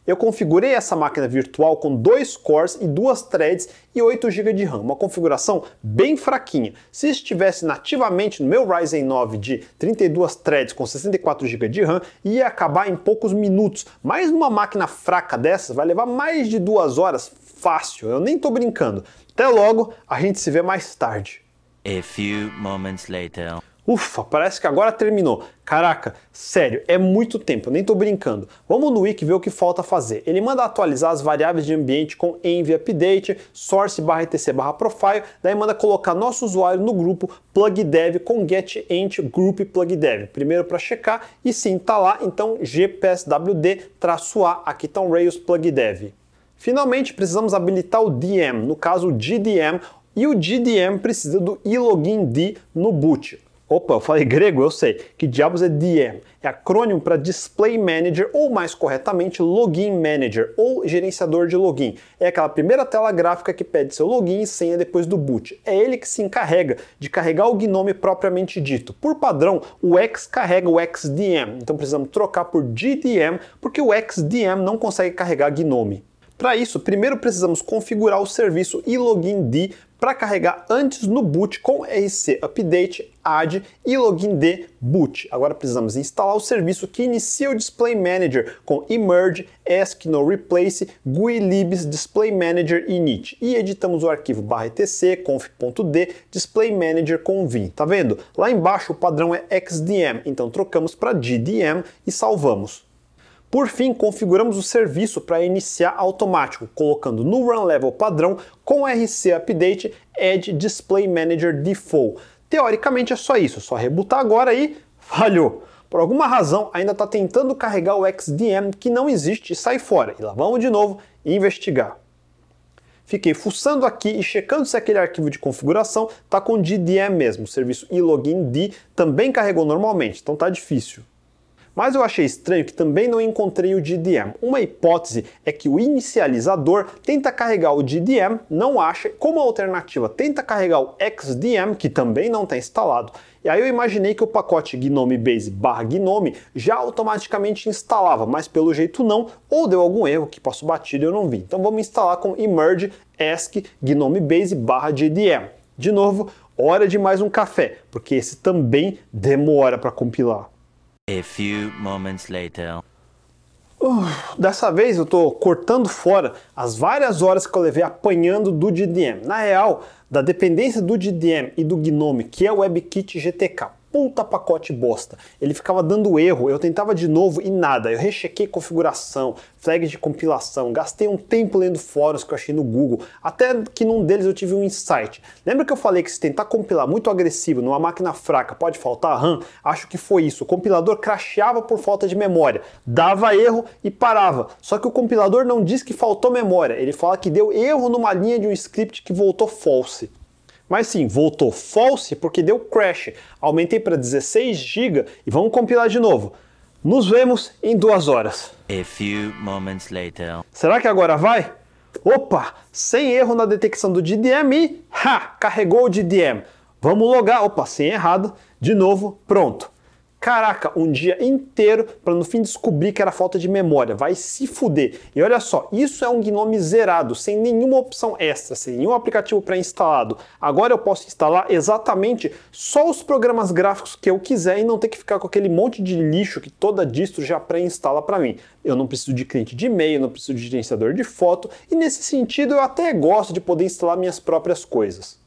Eu configurei essa máquina virtual com dois cores e duas threads e 8 GB de RAM, uma configuração bem fraquinha. Se estivesse nativamente no meu Ryzen 9 de 32 threads com 64 GB de RAM, ia acabar em poucos minutos. Mas numa máquina fraca dessas vai levar mais de duas horas fácil, eu nem estou brincando. Até logo, a gente se vê mais tarde. A few moments later. Ufa, parece que agora terminou. Caraca, sério, é muito tempo, nem tô brincando. Vamos no wiki ver o que falta fazer. Ele manda atualizar as variáveis de ambiente com env update, source barra etc barra profile, daí manda colocar nosso usuário no grupo plugdev com get ent group plugdev. Primeiro para checar e sim tá lá, então gpswd-a, aqui tá um Rails plugdev. Finalmente precisamos habilitar o DM, no caso o GDM, e o GDM precisa do ilogin no boot. Opa, eu falei grego, eu sei. Que diabos é DM? É acrônimo para Display Manager, ou mais corretamente, Login Manager, ou gerenciador de login. É aquela primeira tela gráfica que pede seu login e senha depois do boot. É ele que se encarrega de carregar o Gnome propriamente dito. Por padrão, o X carrega o XDM, então precisamos trocar por GDM, porque o XDM não consegue carregar Gnome. Para isso, primeiro precisamos configurar o serviço ilogin-d para carregar antes no boot com rc update add e login d boot. Agora precisamos instalar o serviço que inicia o Display Manager com emerge ask no replace GUI libs display manager init e editamos o arquivo etc conf.d display manager com vim. Tá vendo? Lá embaixo o padrão é xdm, então trocamos para gdm e salvamos. Por fim, configuramos o serviço para iniciar automático, colocando no run level padrão com RC Update Edge Display Manager Default. Teoricamente é só isso, só rebutar agora e falhou. Por alguma razão ainda está tentando carregar o XDM que não existe e sai fora. E lá vamos de novo investigar. Fiquei fuçando aqui e checando se aquele arquivo de configuração está com DDM mesmo. O serviço ilogin também carregou normalmente, então está difícil. Mas eu achei estranho que também não encontrei o DDM. Uma hipótese é que o inicializador tenta carregar o DDM, não acha, como alternativa tenta carregar o XDM, que também não está instalado. E aí eu imaginei que o pacote Gnome Base barra Gnome já automaticamente instalava, mas pelo jeito não, ou deu algum erro que passou batido e eu não vi. Então vamos instalar com emerge ask gnome base barra GDM. De novo, hora de mais um café, porque esse também demora para compilar. A few moments later. Uh, dessa vez eu estou cortando fora as várias horas que eu levei apanhando do DDM. Na real, da dependência do DDM e do Gnome, que é o WebKit GTK puta pacote bosta. Ele ficava dando erro, eu tentava de novo e nada. Eu rechequei configuração, flags de compilação, gastei um tempo lendo fóruns que eu achei no Google, até que num deles eu tive um insight. Lembra que eu falei que se tentar compilar muito agressivo numa máquina fraca pode faltar RAM? Acho que foi isso. O compilador crasheava por falta de memória, dava erro e parava. Só que o compilador não diz que faltou memória, ele fala que deu erro numa linha de um script que voltou false. Mas sim, voltou false porque deu crash. Aumentei para 16 GB e vamos compilar de novo. Nos vemos em duas horas. A few moments later. Será que agora vai? Opa, sem erro na detecção do DDM e ha, carregou o DDM. Vamos logar, opa, sem errado, de novo, pronto. Caraca, um dia inteiro para no fim descobrir que era falta de memória. Vai se fuder. E olha só, isso é um Gnome zerado, sem nenhuma opção extra, sem nenhum aplicativo pré-instalado. Agora eu posso instalar exatamente só os programas gráficos que eu quiser e não ter que ficar com aquele monte de lixo que toda distro já pré-instala para mim. Eu não preciso de cliente de e-mail, não preciso de gerenciador de foto e nesse sentido eu até gosto de poder instalar minhas próprias coisas.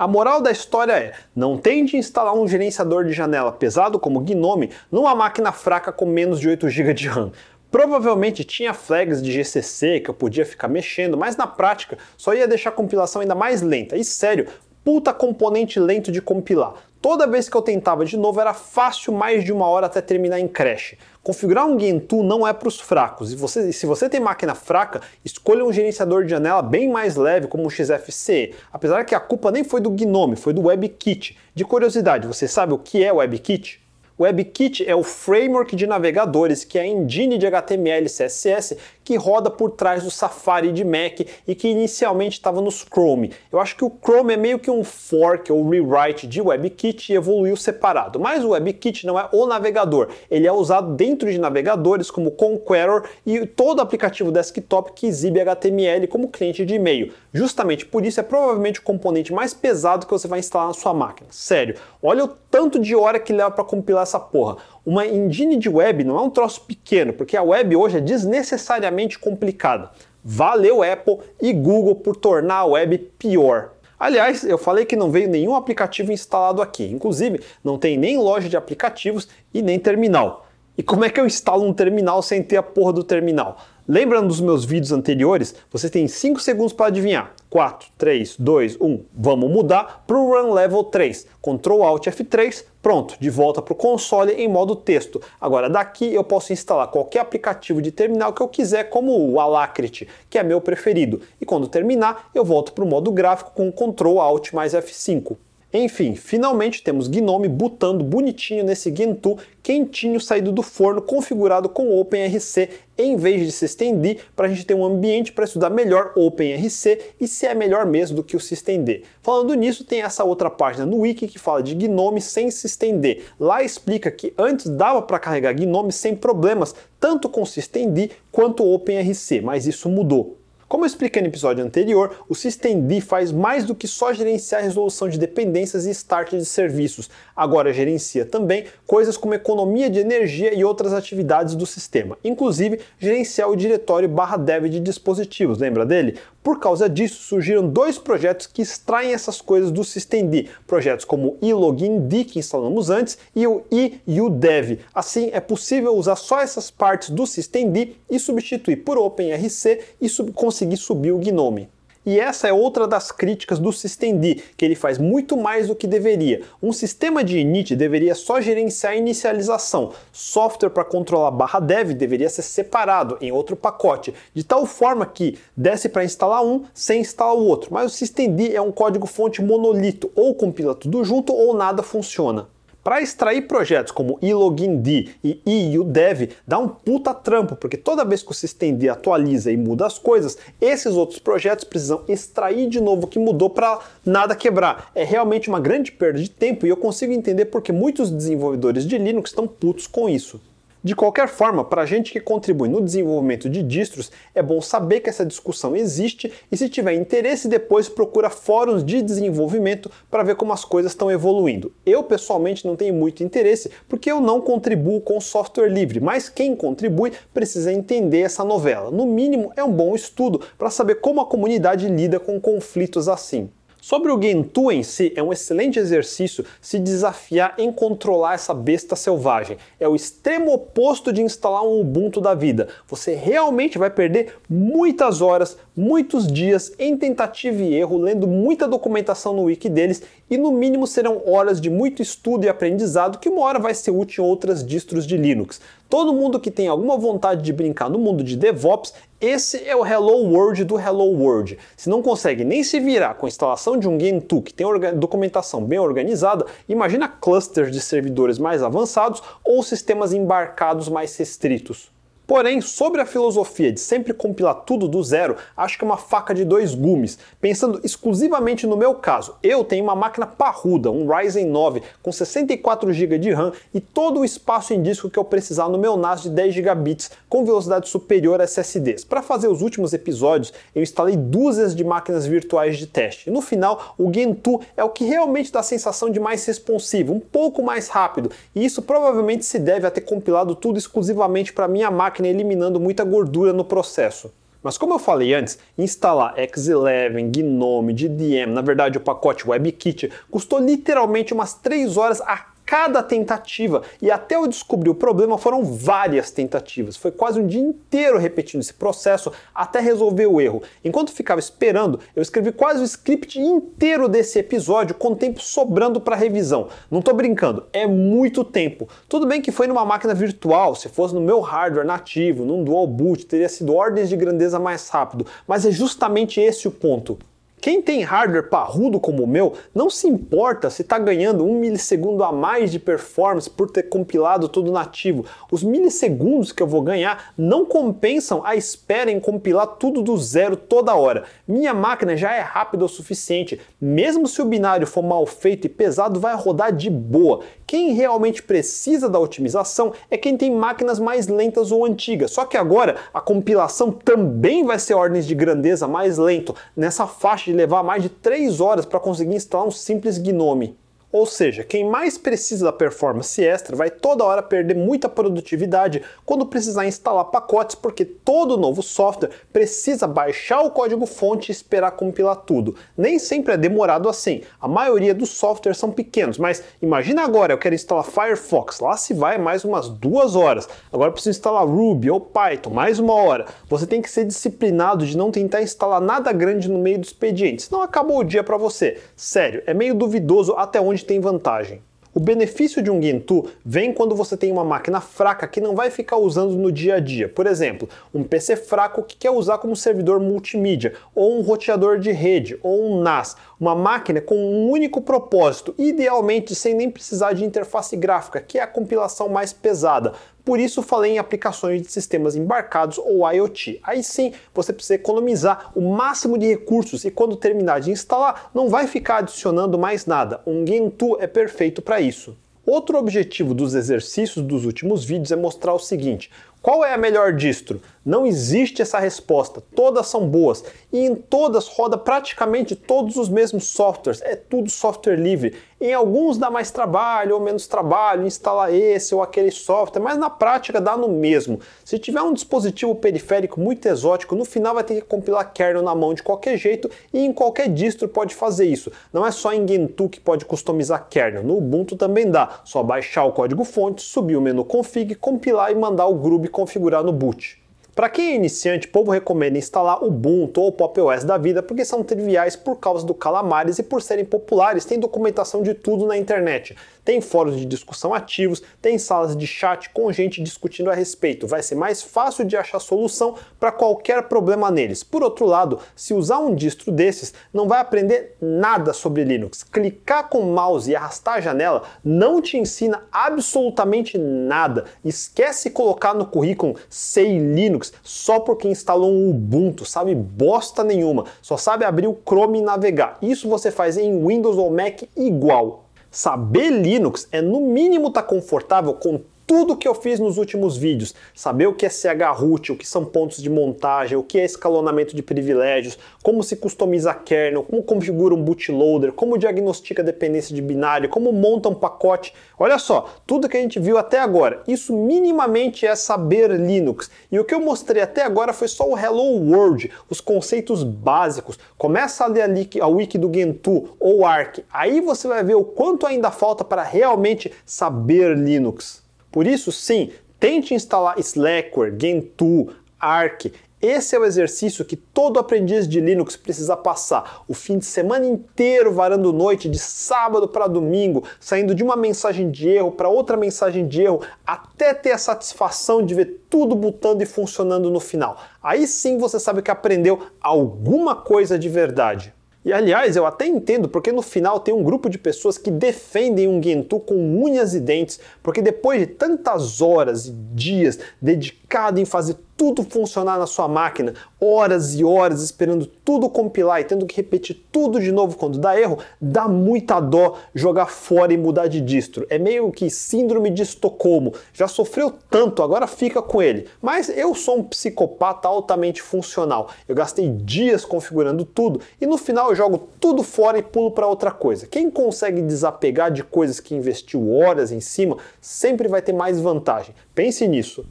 A moral da história é: não tente instalar um gerenciador de janela pesado como Gnome numa máquina fraca com menos de 8 GB de RAM. Provavelmente tinha flags de GCC que eu podia ficar mexendo, mas na prática só ia deixar a compilação ainda mais lenta. E sério, puta componente lento de compilar. Toda vez que eu tentava de novo era fácil mais de uma hora até terminar em crash. Configurar um Gentoo não é para os fracos. E você, se você tem máquina fraca, escolha um gerenciador de janela bem mais leve, como o XFCE. Apesar que a culpa nem foi do Gnome, foi do WebKit. De curiosidade, você sabe o que é WebKit? WebKit é o framework de navegadores que é a engine de HTML e CSS que roda por trás do Safari de Mac e que inicialmente estava nos Chrome. Eu acho que o Chrome é meio que um fork ou rewrite de WebKit e evoluiu separado. Mas o WebKit não é o navegador, ele é usado dentro de navegadores como Conqueror e todo aplicativo desktop que exibe HTML como cliente de e-mail. Justamente por isso é provavelmente o componente mais pesado que você vai instalar na sua máquina. Sério, olha o tanto de hora que leva para compilar essa porra. Uma engine de web não é um troço pequeno, porque a web hoje é desnecessariamente complicada. Valeu Apple e Google por tornar a web pior. Aliás, eu falei que não veio nenhum aplicativo instalado aqui. Inclusive, não tem nem loja de aplicativos e nem terminal. E como é que eu instalo um terminal sem ter a porra do terminal? Lembrando dos meus vídeos anteriores, você tem 5 segundos para adivinhar. 4, 3, 2, 1. Vamos mudar para o Run Level 3. Ctrl Alt F3, pronto, de volta para o console em modo texto. Agora daqui eu posso instalar qualquer aplicativo de terminal que eu quiser, como o Alacrity, que é meu preferido. E quando terminar, eu volto para o modo gráfico com Ctrl Alt mais F5. Enfim, finalmente temos Gnome botando bonitinho nesse Gentoo, quentinho saído do forno, configurado com OpenRC em vez de systemd, para a gente ter um ambiente para estudar melhor OpenRC e se é melhor mesmo do que o systemd. Falando nisso, tem essa outra página no wiki que fala de Gnome sem systemd. Lá explica que antes dava para carregar Gnome sem problemas, tanto com systemd quanto OpenRC, mas isso mudou. Como eu expliquei no episódio anterior, o systemd faz mais do que só gerenciar a resolução de dependências e start de serviços. Agora gerencia também coisas como economia de energia e outras atividades do sistema, inclusive gerenciar o diretório barra dev de dispositivos, lembra dele? Por causa disso, surgiram dois projetos que extraem essas coisas do systemd, projetos como o iLoginD, que instalamos antes, e o iUdev. Assim, é possível usar só essas partes do systemd e substituir por OpenRC e sub conseguir subir o Gnome. E essa é outra das críticas do systemd, que ele faz muito mais do que deveria. Um sistema de init deveria só gerenciar a inicialização. Software para controlar barra dev deveria ser separado em outro pacote, de tal forma que desse para instalar um sem instalar o outro. Mas o systemd é um código fonte monolito, ou compila tudo junto ou nada funciona. Para extrair projetos como iLoginD e iUdev dá um puta trampo, porque toda vez que o systemd atualiza e muda as coisas, esses outros projetos precisam extrair de novo o que mudou para nada quebrar. É realmente uma grande perda de tempo e eu consigo entender porque muitos desenvolvedores de Linux estão putos com isso. De qualquer forma, para a gente que contribui no desenvolvimento de distros, é bom saber que essa discussão existe e se tiver interesse depois procura fóruns de desenvolvimento para ver como as coisas estão evoluindo. Eu pessoalmente não tenho muito interesse porque eu não contribuo com software livre, mas quem contribui precisa entender essa novela. No mínimo é um bom estudo para saber como a comunidade lida com conflitos assim. Sobre o Gentoo em si, é um excelente exercício se desafiar em controlar essa besta selvagem. É o extremo oposto de instalar um Ubuntu da vida. Você realmente vai perder muitas horas, muitos dias em tentativa e erro, lendo muita documentação no wiki deles e no mínimo serão horas de muito estudo e aprendizado que uma hora vai ser útil em outras distros de Linux. Todo mundo que tem alguma vontade de brincar no mundo de DevOps, esse é o Hello World do Hello World. Se não consegue nem se virar com a instalação de um Gentoo que tem documentação bem organizada, imagina clusters de servidores mais avançados ou sistemas embarcados mais restritos. Porém, sobre a filosofia de sempre compilar tudo do zero, acho que é uma faca de dois gumes. Pensando exclusivamente no meu caso, eu tenho uma máquina parruda, um Ryzen 9 com 64 GB de RAM e todo o espaço em disco que eu precisar no meu NAS de 10 GB com velocidade superior a SSDs. Para fazer os últimos episódios, eu instalei dúzias de máquinas virtuais de teste. no final, o Gentoo é o que realmente dá a sensação de mais responsivo, um pouco mais rápido, e isso provavelmente se deve a ter compilado tudo exclusivamente para minha máquina máquina eliminando muita gordura no processo. Mas como eu falei antes, instalar X11, Gnome, DDM, na verdade o pacote WebKit, custou literalmente umas 3 horas a cada tentativa. E até eu descobrir o problema foram várias tentativas. Foi quase um dia inteiro repetindo esse processo até resolver o erro. Enquanto ficava esperando, eu escrevi quase o script inteiro desse episódio com tempo sobrando para revisão. Não tô brincando, é muito tempo. Tudo bem que foi numa máquina virtual, se fosse no meu hardware nativo, num dual boot, teria sido ordens de grandeza mais rápido, mas é justamente esse o ponto. Quem tem hardware parrudo como o meu não se importa se está ganhando um milissegundo a mais de performance por ter compilado tudo nativo. Os milissegundos que eu vou ganhar não compensam a espera em compilar tudo do zero toda hora. Minha máquina já é rápida o suficiente. Mesmo se o binário for mal feito e pesado, vai rodar de boa. Quem realmente precisa da otimização é quem tem máquinas mais lentas ou antigas. Só que agora a compilação também vai ser ordens de grandeza mais lento, nessa faixa levar mais de 3 horas para conseguir instalar um simples Gnome. Ou seja, quem mais precisa da performance extra vai toda hora perder muita produtividade quando precisar instalar pacotes, porque todo novo software precisa baixar o código-fonte e esperar compilar tudo. Nem sempre é demorado assim. A maioria dos softwares são pequenos, mas imagina agora, eu quero instalar Firefox, lá se vai mais umas duas horas. Agora preciso instalar Ruby ou Python, mais uma hora. Você tem que ser disciplinado de não tentar instalar nada grande no meio do expediente, senão acabou o dia para você. Sério, é meio duvidoso até onde tem vantagem. O benefício de um Gentoo vem quando você tem uma máquina fraca que não vai ficar usando no dia a dia. Por exemplo, um PC fraco que quer usar como servidor multimídia, ou um roteador de rede, ou um NAS. Uma máquina com um único propósito, idealmente sem nem precisar de interface gráfica, que é a compilação mais pesada. Por isso falei em aplicações de sistemas embarcados ou IoT. Aí sim você precisa economizar o máximo de recursos e quando terminar de instalar, não vai ficar adicionando mais nada. Um Gentoo é perfeito para isso. Outro objetivo dos exercícios dos últimos vídeos é mostrar o seguinte: Qual é a melhor distro? Não existe essa resposta. Todas são boas e em todas roda praticamente todos os mesmos softwares. É tudo software livre. Em alguns dá mais trabalho ou menos trabalho, instalar esse ou aquele software, mas na prática dá no mesmo. Se tiver um dispositivo periférico muito exótico, no final vai ter que compilar kernel na mão de qualquer jeito e em qualquer distro pode fazer isso. Não é só em Gentoo que pode customizar kernel. No Ubuntu também dá. Só baixar o código fonte, subir o menu config, compilar e mandar o Groove configurar no boot. Para quem é iniciante, o povo recomenda instalar Ubuntu ou o Pop OS da vida porque são triviais por causa do Calamares e por serem populares, tem documentação de tudo na internet. Tem fóruns de discussão ativos, tem salas de chat com gente discutindo a respeito. Vai ser mais fácil de achar solução para qualquer problema neles. Por outro lado, se usar um distro desses, não vai aprender nada sobre Linux. Clicar com o mouse e arrastar a janela não te ensina absolutamente nada. Esquece colocar no currículo sei Linux só porque instalou um Ubuntu, sabe bosta nenhuma. Só sabe abrir o Chrome e navegar. Isso você faz em Windows ou Mac igual. Saber Linux é no mínimo estar tá confortável com tudo que eu fiz nos últimos vídeos, saber o que é chroot, o que são pontos de montagem, o que é escalonamento de privilégios, como se customiza kernel, como configura um bootloader, como diagnostica dependência de binário, como monta um pacote. Olha só, tudo que a gente viu até agora, isso minimamente é saber Linux. E o que eu mostrei até agora foi só o Hello World, os conceitos básicos. Começa a ler a wiki do Gentoo ou Arc, aí você vai ver o quanto ainda falta para realmente saber Linux. Por isso, sim, tente instalar Slackware, Gentoo, Arc. Esse é o exercício que todo aprendiz de Linux precisa passar. O fim de semana inteiro varando noite, de sábado para domingo, saindo de uma mensagem de erro para outra mensagem de erro, até ter a satisfação de ver tudo botando e funcionando no final. Aí sim você sabe que aprendeu alguma coisa de verdade. E aliás, eu até entendo porque no final tem um grupo de pessoas que defendem um Gentoo com unhas e dentes, porque depois de tantas horas e dias dedicado em fazer tudo funcionar na sua máquina, horas e horas esperando tudo compilar e tendo que repetir tudo de novo quando dá erro, dá muita dó jogar fora e mudar de distro. É meio que síndrome de Estocolmo. Já sofreu tanto, agora fica com ele. Mas eu sou um psicopata altamente funcional. Eu gastei dias configurando tudo e no final eu jogo tudo fora e pulo para outra coisa. Quem consegue desapegar de coisas que investiu horas em cima sempre vai ter mais vantagem. Pense nisso.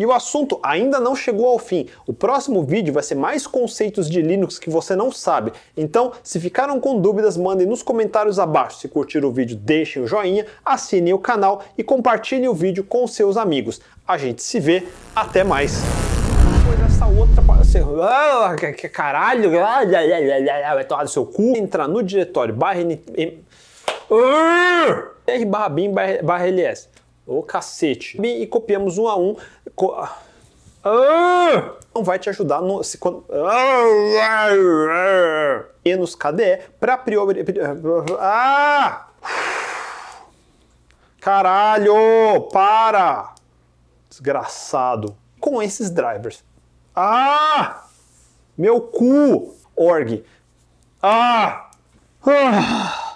E o assunto ainda não chegou ao fim. O próximo vídeo vai ser mais conceitos de Linux que você não sabe. Então, se ficaram com dúvidas, mandem nos comentários abaixo. Se curtiram o vídeo, deixem o joinha, assinem o canal e compartilhem o vídeo com seus amigos. A gente se vê, até mais! Depois essa outra caralho, vai tomar do seu cu, entrar no diretório barra, barra bin barra ls. Ô cacete. E copiamos um a um. Co ah! Não vai te ajudar no. Se, quando, menos KDE para priori. Ah! Caralho! Para! Desgraçado. Com esses drivers. Ah! Meu cu! Org. Ah! ah!